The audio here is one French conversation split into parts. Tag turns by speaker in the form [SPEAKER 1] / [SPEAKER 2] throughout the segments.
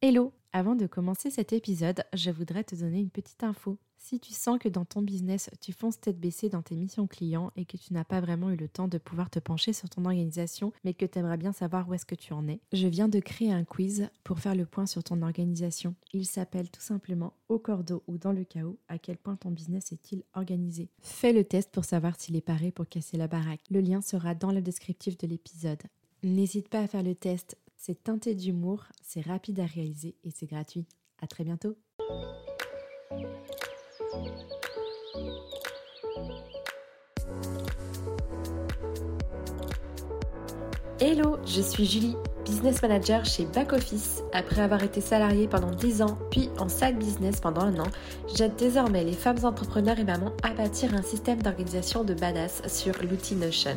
[SPEAKER 1] Hello Avant de commencer cet épisode, je voudrais te donner une petite info. Si tu sens que dans ton business, tu fonces tête baissée dans tes missions clients et que tu n'as pas vraiment eu le temps de pouvoir te pencher sur ton organisation, mais que tu aimerais bien savoir où est-ce que tu en es, je viens de créer un quiz pour faire le point sur ton organisation. Il s'appelle tout simplement Au cordeau ou dans le chaos, à quel point ton business est-il organisé. Fais le test pour savoir s'il est paré pour casser la baraque. Le lien sera dans le descriptif de l'épisode. N'hésite pas à faire le test, c'est teinté d'humour, c'est rapide à réaliser et c'est gratuit. À très bientôt. Hello, je suis Julie, business manager chez Back Office. Après avoir été salariée pendant 10 ans, puis en side business pendant un an, j'aide désormais les femmes entrepreneurs et mamans à bâtir un système d'organisation de badass sur l'outil Notion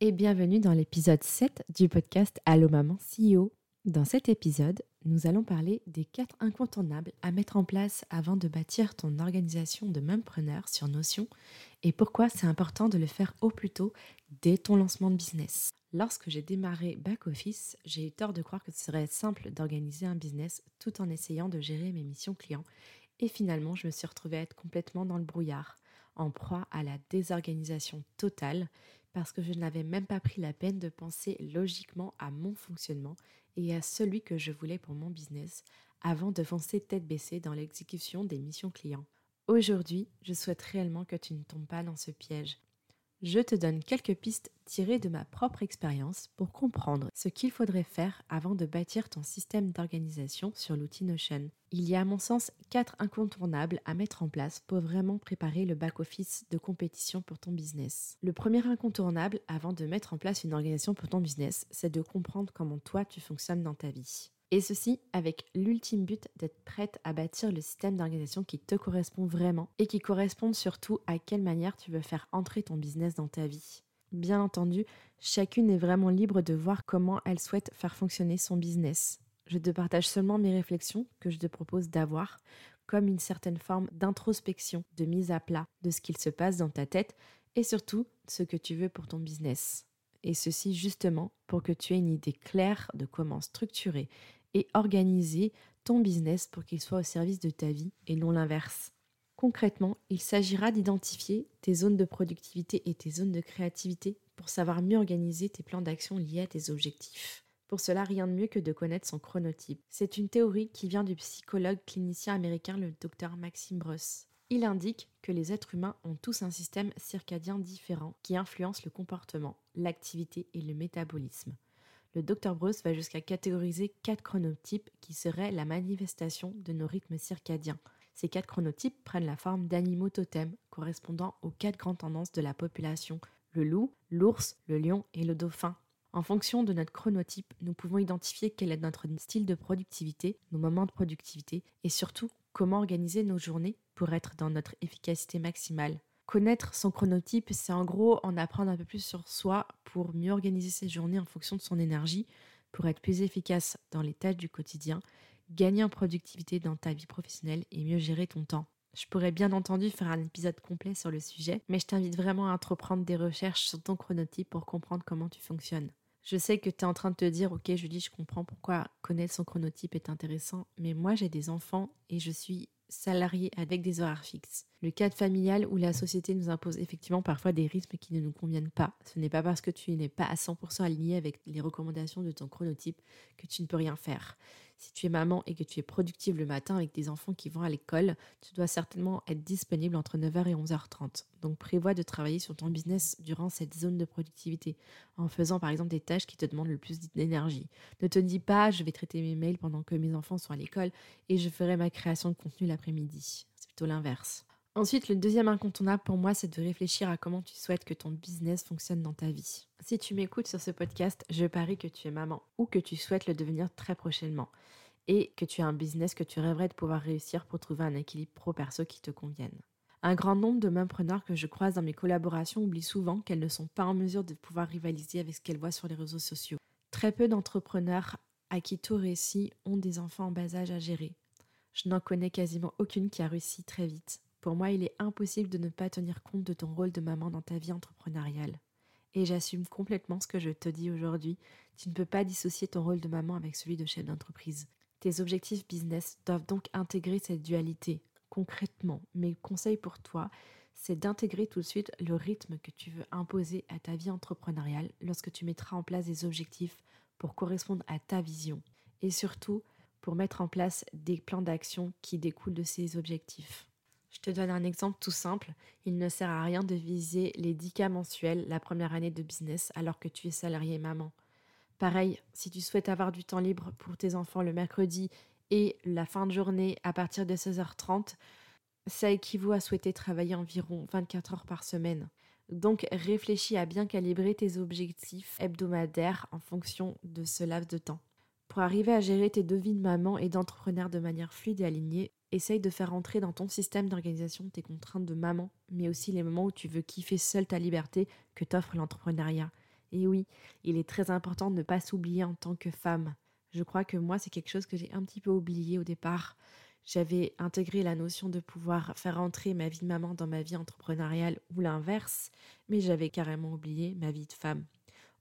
[SPEAKER 1] et bienvenue dans l'épisode 7 du podcast Allo Maman CEO. Dans cet épisode, nous allons parler des 4 incontournables à mettre en place avant de bâtir ton organisation de preneur sur Notion et pourquoi c'est important de le faire au plus tôt dès ton lancement de business. Lorsque j'ai démarré Back Office, j'ai eu tort de croire que ce serait simple d'organiser un business tout en essayant de gérer mes missions clients et finalement je me suis retrouvée à être complètement dans le brouillard, en proie à la désorganisation totale parce que je n'avais même pas pris la peine de penser logiquement à mon fonctionnement et à celui que je voulais pour mon business avant de foncer tête baissée dans l'exécution des missions clients. Aujourd'hui, je souhaite réellement que tu ne tombes pas dans ce piège je te donne quelques pistes tirées de ma propre expérience pour comprendre ce qu'il faudrait faire avant de bâtir ton système d'organisation sur l'outil Notion. Il y a à mon sens quatre incontournables à mettre en place pour vraiment préparer le back-office de compétition pour ton business. Le premier incontournable avant de mettre en place une organisation pour ton business, c'est de comprendre comment toi tu fonctionnes dans ta vie. Et ceci avec l'ultime but d'être prête à bâtir le système d'organisation qui te correspond vraiment et qui corresponde surtout à quelle manière tu veux faire entrer ton business dans ta vie. Bien entendu, chacune est vraiment libre de voir comment elle souhaite faire fonctionner son business. Je te partage seulement mes réflexions que je te propose d'avoir comme une certaine forme d'introspection, de mise à plat de ce qu'il se passe dans ta tête et surtout ce que tu veux pour ton business. Et ceci justement pour que tu aies une idée claire de comment structurer et organiser ton business pour qu'il soit au service de ta vie et non l'inverse. Concrètement, il s'agira d'identifier tes zones de productivité et tes zones de créativité pour savoir mieux organiser tes plans d'action liés à tes objectifs. Pour cela, rien de mieux que de connaître son chronotype. C'est une théorie qui vient du psychologue clinicien américain le docteur Maxime Bross. Il indique que les êtres humains ont tous un système circadien différent qui influence le comportement, l'activité et le métabolisme le Dr Bruce va jusqu'à catégoriser quatre chronotypes qui seraient la manifestation de nos rythmes circadiens. Ces quatre chronotypes prennent la forme d'animaux totems correspondant aux quatre grandes tendances de la population le loup, l'ours, le lion et le dauphin. En fonction de notre chronotype, nous pouvons identifier quel est notre style de productivité, nos moments de productivité et surtout comment organiser nos journées pour être dans notre efficacité maximale. Connaître son chronotype, c'est en gros en apprendre un peu plus sur soi pour mieux organiser ses journées en fonction de son énergie, pour être plus efficace dans les tâches du quotidien, gagner en productivité dans ta vie professionnelle et mieux gérer ton temps. Je pourrais bien entendu faire un épisode complet sur le sujet, mais je t'invite vraiment à entreprendre des recherches sur ton chronotype pour comprendre comment tu fonctionnes. Je sais que tu es en train de te dire, ok Julie, je comprends pourquoi connaître son chronotype est intéressant, mais moi j'ai des enfants et je suis salariés avec des horaires fixes. Le cadre familial où la société nous impose effectivement parfois des rythmes qui ne nous conviennent pas. Ce n'est pas parce que tu n'es pas à 100% aligné avec les recommandations de ton chronotype que tu ne peux rien faire. Si tu es maman et que tu es productive le matin avec des enfants qui vont à l'école, tu dois certainement être disponible entre 9h et 11h30. Donc prévois de travailler sur ton business durant cette zone de productivité en faisant par exemple des tâches qui te demandent le plus d'énergie. Ne te dis pas je vais traiter mes mails pendant que mes enfants sont à l'école et je ferai ma création de contenu l'après-midi. C'est plutôt l'inverse. Ensuite, le deuxième incontournable pour moi, c'est de réfléchir à comment tu souhaites que ton business fonctionne dans ta vie. Si tu m'écoutes sur ce podcast, je parie que tu es maman ou que tu souhaites le devenir très prochainement. et que tu as un business que tu rêverais de pouvoir réussir pour trouver un équilibre pro-perso qui te convienne. Un grand nombre de preneurs que je croise dans mes collaborations oublient souvent qu'elles ne sont pas en mesure de pouvoir rivaliser avec ce qu'elles voient sur les réseaux sociaux. Très peu d'entrepreneurs à qui tout réussit ont des enfants en bas âge à gérer. Je n'en connais quasiment aucune qui a réussi très vite. Pour moi, il est impossible de ne pas tenir compte de ton rôle de maman dans ta vie entrepreneuriale. Et j'assume complètement ce que je te dis aujourd'hui. Tu ne peux pas dissocier ton rôle de maman avec celui de chef d'entreprise. Tes objectifs business doivent donc intégrer cette dualité. Concrètement, mes conseils pour toi, c'est d'intégrer tout de suite le rythme que tu veux imposer à ta vie entrepreneuriale lorsque tu mettras en place des objectifs pour correspondre à ta vision. Et surtout, pour mettre en place des plans d'action qui découlent de ces objectifs. Je te donne un exemple tout simple. Il ne sert à rien de viser les 10 cas mensuels la première année de business alors que tu es salarié maman. Pareil, si tu souhaites avoir du temps libre pour tes enfants le mercredi et la fin de journée à partir de 16h30, ça équivaut à souhaiter travailler environ 24 heures par semaine. Donc réfléchis à bien calibrer tes objectifs hebdomadaires en fonction de ce laps de temps. Pour arriver à gérer tes deux vies de maman et d'entrepreneur de manière fluide et alignée, essaye de faire entrer dans ton système d'organisation tes contraintes de maman, mais aussi les moments où tu veux kiffer seule ta liberté que t'offre l'entrepreneuriat. Et oui, il est très important de ne pas s'oublier en tant que femme. Je crois que moi, c'est quelque chose que j'ai un petit peu oublié au départ. J'avais intégré la notion de pouvoir faire entrer ma vie de maman dans ma vie entrepreneuriale ou l'inverse, mais j'avais carrément oublié ma vie de femme.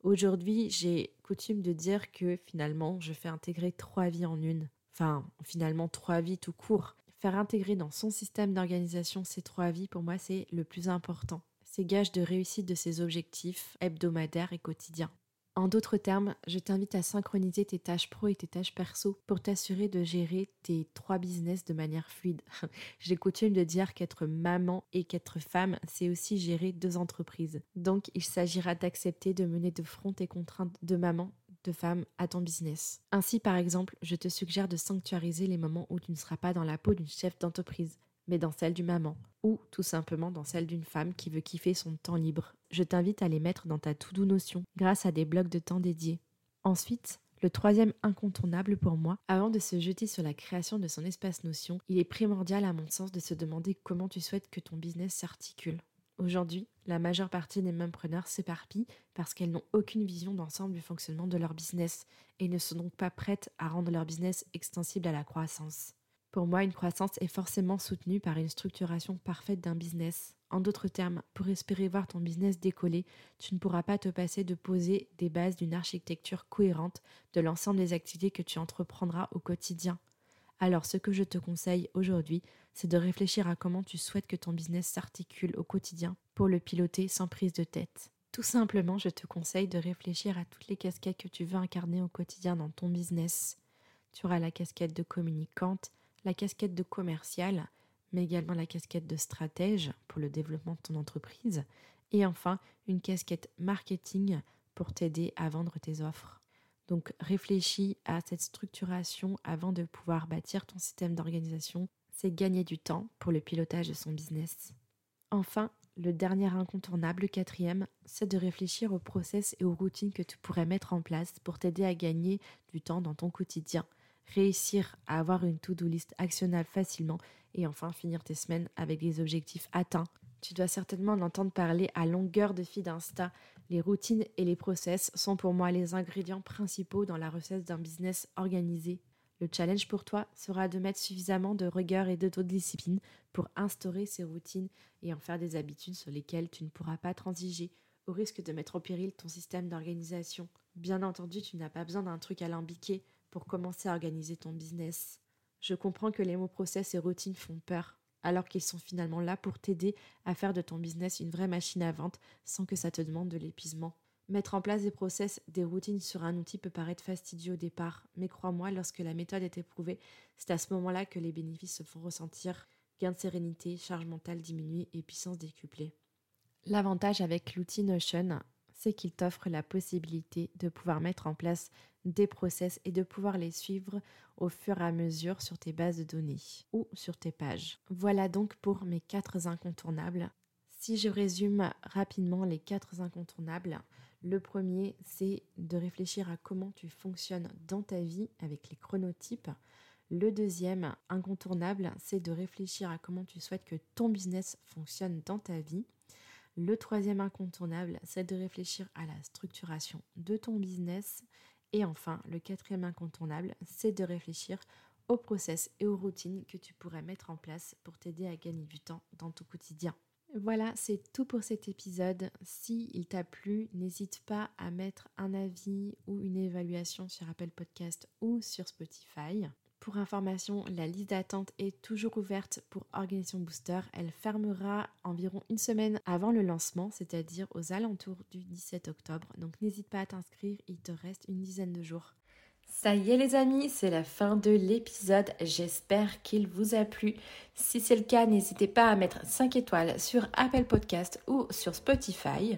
[SPEAKER 1] Aujourd'hui, j'ai coutume de dire que finalement, je fais intégrer trois vies en une. Enfin, finalement, trois vies tout court. Faire intégrer dans son système d'organisation ces trois vies, pour moi, c'est le plus important. C'est gage de réussite de ses objectifs hebdomadaires et quotidiens. En d'autres termes, je t'invite à synchroniser tes tâches pro et tes tâches perso pour t'assurer de gérer tes trois business de manière fluide. J'ai coutume de dire qu'être maman et qu'être femme, c'est aussi gérer deux entreprises. Donc, il s'agira d'accepter de mener de front tes contraintes de maman femme à ton business. Ainsi, par exemple, je te suggère de sanctuariser les moments où tu ne seras pas dans la peau d'une chef d'entreprise, mais dans celle du maman, ou tout simplement dans celle d'une femme qui veut kiffer son temps libre. Je t'invite à les mettre dans ta to-do notion grâce à des blocs de temps dédiés. Ensuite, le troisième incontournable pour moi, avant de se jeter sur la création de son espace notion, il est primordial à mon sens de se demander comment tu souhaites que ton business s'articule. Aujourd'hui, la majeure partie des preneurs s'éparpillent parce qu'elles n'ont aucune vision d'ensemble du fonctionnement de leur business et ne sont donc pas prêtes à rendre leur business extensible à la croissance. Pour moi, une croissance est forcément soutenue par une structuration parfaite d'un business. En d'autres termes, pour espérer voir ton business décoller, tu ne pourras pas te passer de poser des bases d'une architecture cohérente de l'ensemble des activités que tu entreprendras au quotidien. Alors ce que je te conseille aujourd'hui, c'est de réfléchir à comment tu souhaites que ton business s'articule au quotidien pour le piloter sans prise de tête. Tout simplement, je te conseille de réfléchir à toutes les casquettes que tu veux incarner au quotidien dans ton business. Tu auras la casquette de communicante, la casquette de commercial, mais également la casquette de stratège pour le développement de ton entreprise, et enfin une casquette marketing pour t'aider à vendre tes offres. Donc réfléchis à cette structuration avant de pouvoir bâtir ton système d'organisation. C'est gagner du temps pour le pilotage de son business. Enfin, le dernier incontournable, le quatrième, c'est de réfléchir aux process et aux routines que tu pourrais mettre en place pour t'aider à gagner du temps dans ton quotidien réussir à avoir une to-do list actionnable facilement et enfin finir tes semaines avec des objectifs atteints. Tu dois certainement en entendre parler à longueur de fil d'Insta. Les routines et les process sont pour moi les ingrédients principaux dans la recette d'un business organisé. Le challenge pour toi sera de mettre suffisamment de rigueur et d'autodiscipline pour instaurer ces routines et en faire des habitudes sur lesquelles tu ne pourras pas transiger, au risque de mettre au péril ton système d'organisation. Bien entendu, tu n'as pas besoin d'un truc alambiqué pour commencer à organiser ton business. Je comprends que les mots process et routine font peur, alors qu'ils sont finalement là pour t'aider à faire de ton business une vraie machine à vente sans que ça te demande de l'épuisement. Mettre en place des process, des routines sur un outil peut paraître fastidieux au départ, mais crois-moi, lorsque la méthode est éprouvée, c'est à ce moment-là que les bénéfices se font ressentir. Gain de sérénité, charge mentale diminuée et puissance décuplée. L'avantage avec l'outil Notion, c'est qu'il t'offre la possibilité de pouvoir mettre en place des process et de pouvoir les suivre au fur et à mesure sur tes bases de données ou sur tes pages. Voilà donc pour mes quatre incontournables. Si je résume rapidement les quatre incontournables, Le premier, c'est de réfléchir à comment tu fonctionnes dans ta vie avec les chronotypes. Le deuxième, incontournable, c'est de réfléchir à comment tu souhaites que ton business fonctionne dans ta vie. Le troisième incontournable, c'est de réfléchir à la structuration de ton business. Et enfin, le quatrième incontournable, c'est de réfléchir aux process et aux routines que tu pourrais mettre en place pour t'aider à gagner du temps dans ton quotidien. Voilà, c'est tout pour cet épisode. Si il t'a plu, n'hésite pas à mettre un avis ou une évaluation sur Apple Podcast ou sur Spotify. Pour information, la liste d'attente est toujours ouverte pour Organisation Booster. Elle fermera environ une semaine avant le lancement, c'est-à-dire aux alentours du 17 octobre. Donc n'hésite pas à t'inscrire, il te reste une dizaine de jours. Ça y est les amis, c'est la fin de l'épisode. J'espère qu'il vous a plu. Si c'est le cas, n'hésitez pas à mettre 5 étoiles sur Apple Podcast ou sur Spotify.